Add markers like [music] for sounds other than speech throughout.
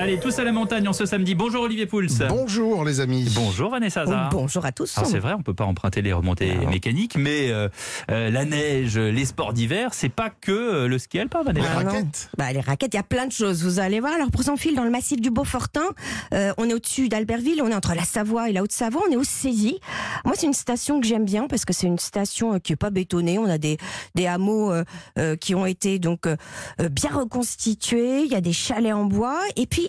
Allez, tous à la montagne en ce samedi. Bonjour Olivier Pouls. Bonjour les amis. Bonjour Vanessa Oh, Hazard. bonjour à tous. Alors c'est vrai, on peut pas emprunter les remontées Non. mécaniques, mais euh, euh, la neige, les sports d'hiver, c'est pas que euh, le ski alpin, Vanessa. Ah non. raquettes. Bah, les raquettes, il y a plein de choses. Vous allez voir. Alors, pour s'enfiler dans le massif du Beaufortin, euh, on est au-dessus d'Albertville, on est entre la Savoie et la Haute-Savoie, on est au Saisie. Moi, c'est une station que j'aime bien parce que c'est une station qui est pas bétonnée. On a des, des hameaux euh, euh, qui ont été donc bien reconstitués. Il y a des chalets en bois. Et puis,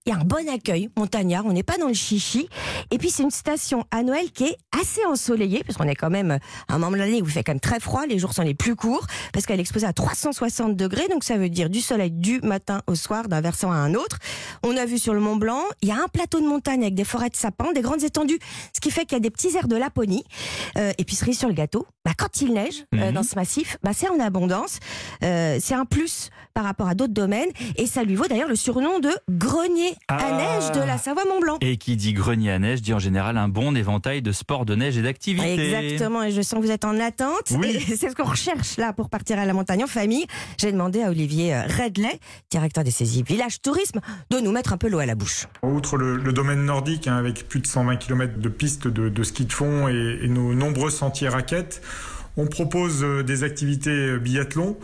il y a un bon accueil montagnard, on n'est pas dans le chichi. Et puis c'est une station à Noël qui est assez ensoleillée, parce qu'on est quand même à un moment de l'année où il fait quand même très froid, les jours sont les plus courts, parce qu'elle est exposée à 360 degrés, donc ça veut dire du soleil du matin au soir, d'un versant à un autre. On a vu sur le Mont Blanc, il y a un plateau de montagne avec des forêts de sapins, des grandes étendues, ce qui fait qu'il y a des petits airs de Laponie. Euh, et puis cerise sur le gâteau, bah, quand il neige euh, Mhm. dans ce massif, bah, c'est en abondance. Euh, c'est un plus par rapport à d'autres domaines, et ça lui vaut d'ailleurs le surnom de grenier à Ah. neige de la Savoie-Mont-Blanc. Et qui dit grenier à neige dit en général un bon éventail de sports de neige et d'activités. Exactement, et je sens que vous êtes en attente. Oui. C'est ce qu'on recherche là pour partir à la montagne en famille. J'ai demandé à Olivier euh, Redley, directeur des saisies Village Tourisme, de nous mettre un peu l'eau à la bouche. Outre le, le domaine nordique, hein, avec plus de 120 km de pistes de, de ski de fond et, et nos nombreux sentiers raquettes, on propose euh, des activités euh, biathlon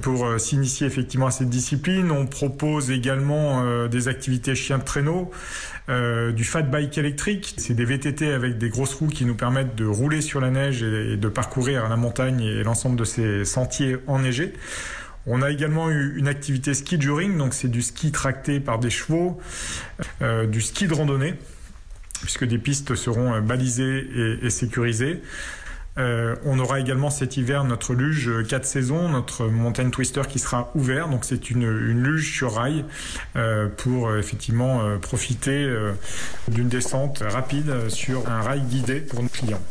pour euh, s'initier effectivement à cette discipline. On propose également des activités chiens de traîneau, du fat bike électrique. C'est des VTT avec des grosses roues qui nous permettent de rouler sur la neige et, de parcourir la montagne et l'ensemble de ces sentiers enneigés. On a également eu une activité ski during, donc c'est du ski tracté par des chevaux, du ski de randonnée, puisque des pistes seront balisées et sécurisées. Euh, on aura également cet hiver notre luge 4 saisons, notre montagne twister qui sera ouvert. Donc c'est une, une luge sur rail euh, pour euh, effectivement euh, profiter euh, d'une descente rapide euh, sur un rail guidé pour nos clients.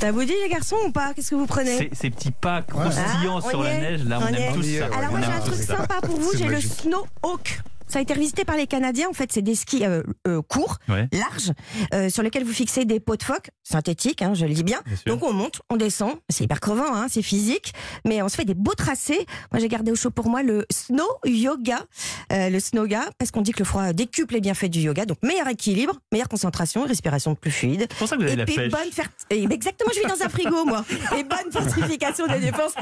Ça vous dit les garçons ou pas? Qu'est-ce que vous prenez? Ces, ces petits pas croustillants Ah, sur la est, neige, là, on, on aime est, ça. Alors moi j'ai un truc sympa pour vous, j'ai le. Snow Hawk. Ça a été revisité par les Canadiens. En fait, c'est des skis euh, euh, courts, Ouais. larges, euh, sur lesquels vous fixez des pots de phoque, synthétiques, hein, je le dis bien. Donc on monte, on descend, c'est hyper crevant, hein, c'est physique, mais on se fait des beaux tracés. Moi j'ai gardé au chaud pour moi le snow yoga, euh, le snowga, parce qu'on dit que le froid décuple les bienfaits du yoga, donc meilleur équilibre, meilleure concentration, respiration plus fluide. C'est pour ça que vous avez Et la puis pêche. bonne fer- et exactement, je vis dans un frigo moi. Et bonne fortification des défenses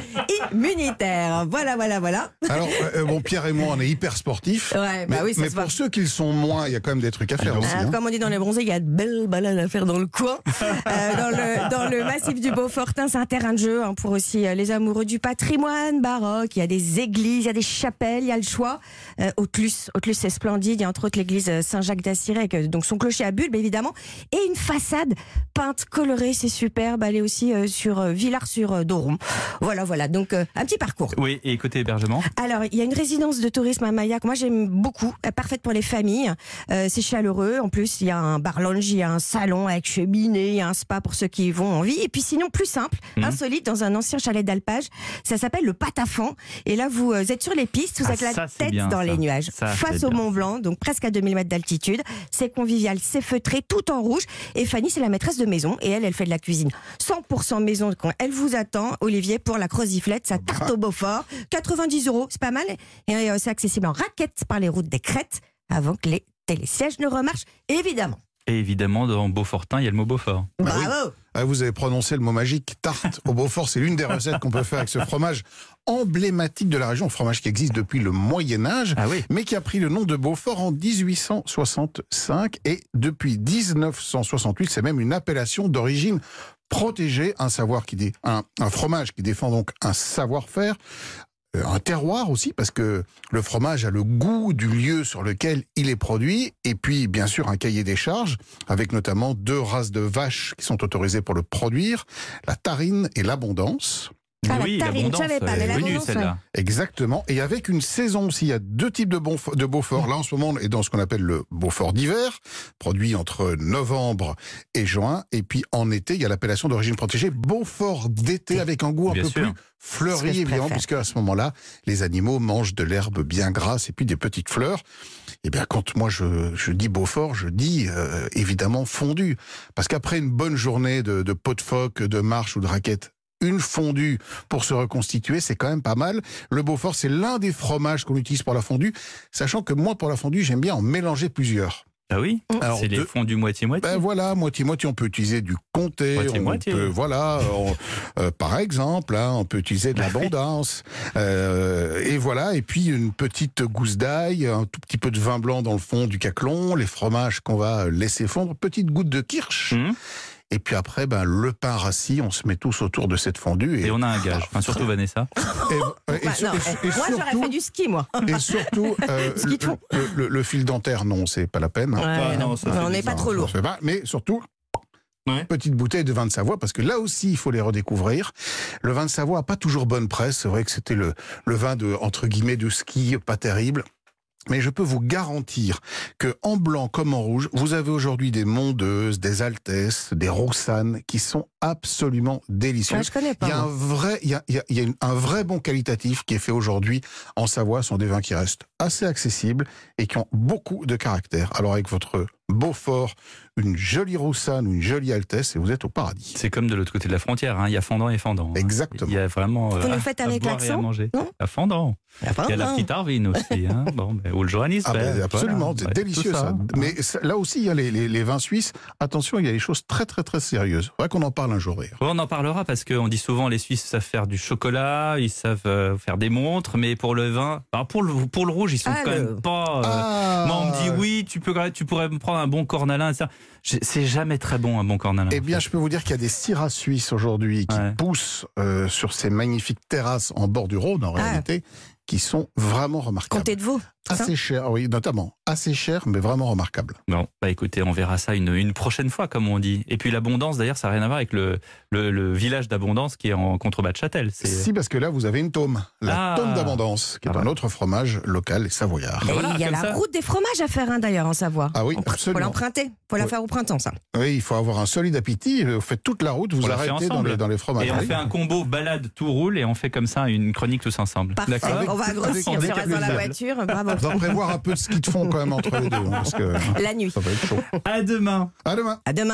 immunitaires. Voilà, voilà, voilà. Alors, euh, bon, Pierre et moi, on est hyper sportifs. Ouais, bah mais oui, ça mais se voit. pour ceux qui le sont moins, il y a quand même des trucs à faire aussi. Ah, hein. Comme on dit dans les bronzés, il y a de belles balades à faire dans le coin. [laughs] Euh, dans, le, dans le massif du Beaufortin, c'est un terrain de jeu hein, pour aussi euh, les amoureux du patrimoine baroque. Il y a des églises, il y a des chapelles, il y a le choix. Euh, Autlus, Autlus c'est splendide. Il y a entre autres l'église euh, Saint-Jacques d'Assiré, avec donc son clocher à bulbe évidemment, et une façade peinte colorée, c'est superbe. Elle est aussi euh, sur euh, Villars-sur-Doron. Voilà, voilà. Donc euh, un petit parcours. Oui, et côté hébergement? Alors, il y a une résidence de tourisme à Mayak. Moi, j'aime beaucoup. Euh, Parfaite pour les familles. Euh, c'est chaleureux. En plus, il y a un bar lounge, il y a un salon avec cheminée, il y a un spa pour ceux qui y vont en vie. Et puis sinon, plus simple, Mhm. insolite, dans un ancien chalet d'alpage. Ça s'appelle le Patafan. Et là, vous euh, êtes sur les pistes, vous Ah, êtes la ça, tête bien, dans ça. les nuages, Ça, face au. Mont Blanc, donc presque à 2000 mètres d'altitude. C'est convivial, c'est feutré, tout en rouge. Et Fanny, c'est la maîtresse de maison. Et elle, elle fait de la cuisine 100% maison. Quand elle vous attend, Olivier, pour la croziflette, sa tarte au Beaufort. 90 euros, c'est pas mal. Et euh, c'est accessible en raquette par les routes des crêtes avant que les télésièges ne remarchent, évidemment. Et évidemment, dans Beaufortin, il y a le mot Beaufort. Bah oui. Bravo Ah, vous avez prononcé le mot magique, tarte au Beaufort. C'est l'une des recettes qu'on peut faire avec ce fromage emblématique de la région, fromage qui existe depuis le Moyen Âge. Ah oui mais qui a pris le nom de Beaufort en 1865 et depuis 1968, c'est même une appellation d'origine protégée, un savoir qui dé- un, un fromage qui défend donc un savoir-faire, un terroir aussi parce que le fromage a le goût du lieu sur lequel il est produit et puis bien sûr un cahier des charges avec notamment deux races de vaches qui sont autorisées pour le produire, la tarine et l'abondance. Ah, la oui, tarine, l'abondance, je savais pas, elle mais est venue l'abondance, celle-là. Exactement. Et avec une saison aussi, il y a deux types de, Bonf- de Beaufort. Là, en ce moment, on est dans ce qu'on appelle le Beaufort d'hiver, produit entre novembre et juin. Et puis, en été, il y a l'appellation d'origine protégée Beaufort d'été avec un goût un Bien peu sûr. plus fleuri, évidemment, puisque à ce moment-là, les animaux mangent de l'herbe bien grasse et puis des petites fleurs. Et bien, quand moi je, je dis Beaufort, je dis euh, évidemment fondu. Parce qu'après une bonne journée de, de pot de phoque, de marche ou de raquette, une fondue pour se reconstituer, c'est quand même pas mal. Le Beaufort, c'est l'un des fromages qu'on utilise pour la fondue, sachant que moi, pour la fondue, j'aime bien en mélanger plusieurs. Ah oui Alors, C'est les deux- fondus moitié-moitié. Ben voilà, moitié-moitié, on peut utiliser du comté, Moitié, on moitié. peut, voilà, on- euh, par exemple, hein, on peut utiliser de l'abondance, [laughs] euh, et voilà, et puis une petite gousse d'ail, un tout petit peu de vin blanc dans le fond du caclon, les fromages qu'on va laisser fondre, petite goutte de kirsch, Hum, et puis après, ben le pain rassis, on se met tous autour de cette fondue, Et on a un gage. Enfin, surtout Vanessa. et, et- et [laughs] Bah, sur- non, et- et moi, j'aurais fait du ski, moi. et surtout, [laughs] euh, le, le- le fil dentaire, non, c'est pas la peine. Ah, Ouais, non, ça on n'est pas trop lourd. pas, mais surtout, Ouais. petite bouteille de vin de Savoie, parce que là aussi, il faut les redécouvrir. Le vin de Savoie a pas toujours bonne presse. C'est vrai que c'était le, le vin de, entre guillemets, de ski, pas terrible. Mais je peux vous garantir que en blanc comme en rouge, vous avez aujourd'hui des mondeuses, des altesses, des roussanes qui sont absolument Ouais, délicieuses. je connais Il y pas. a un vrai, il y a, il y a- il y a une- un vrai bon qualitatif qui est fait aujourd'hui en Savoie. Ce sont des vins qui restent assez accessibles et qui ont beaucoup de caractère. Alors avec votre Beaufort, une jolie Roussane ou une jolie Altesse et vous êtes au paradis. C'est comme de l'autre côté de la frontière. hein. Il y a fendant et fendant. hein. Exactement. Il y a vraiment. Vous euh, nous faites à avec boire et à l'accent manger. Non À fendant. Il y a la petite Arvine aussi. Hein. [laughs] Bon, ou le Johannisberg. Ah ben, absolument, voilà. c'est délicieux ça. ça. Mais là aussi, il y a les, les- les vins suisses. Attention, il y a des choses très très très sérieuses. Faudrait qu'on en parle un jour. on en parlera parce qu'on dit souvent les Suisses savent faire du chocolat, ils savent euh, faire des montres, mais pour le vin, pour le pour le rouge, ils sont Ah, quand le- même pas. euh, Ah. Moi, on me dit oui, tu peux tu pourrais me prendre un bon cornalin, C'est jamais très bon un bon cornalin. Eh bien, je peux vous dire qu'il y a des syrahs suisses aujourd'hui qui Ouais. poussent euh, sur ces magnifiques terrasses en bord du Rhône, en Ah. réalité, qui sont vraiment remarquables. Comté de veau. Assez cher, oui, notamment. Assez cher, mais vraiment remarquable. Bon, bah écoutez, on verra ça une, une prochaine fois, comme on dit. Et puis l'abondance, d'ailleurs, ça n'a rien à voir avec le, le, le village d'abondance qui est en contrebas de Châtel. C'est Si, parce que là, vous avez une tome. La Ah. tome d'abondance, qui est Ah un ouais. autre fromage local et savoyard. Et Voilà, il y a la ça. route des fromages à faire, hein, d'ailleurs, en Savoie. Ah oui, On pr- Faut absolument. l'emprunter. Faut la Oui. faire au printemps, ça. Oui, il faut avoir un solide appétit. Vous faites toute la route, vous On arrêtez dans ensemble. les, dans les Et fromageries. on fait un combo balade, tout roule, et on fait comme ça une chronique tous ensemble. Parfait. D'accord On va grossir. Si on reste dans la voiture, bravo. On doit prévoir un peu de ski de fond quand même entre les deux, hein, parce que La nuit. ça va être chaud. À demain À demain. À demain.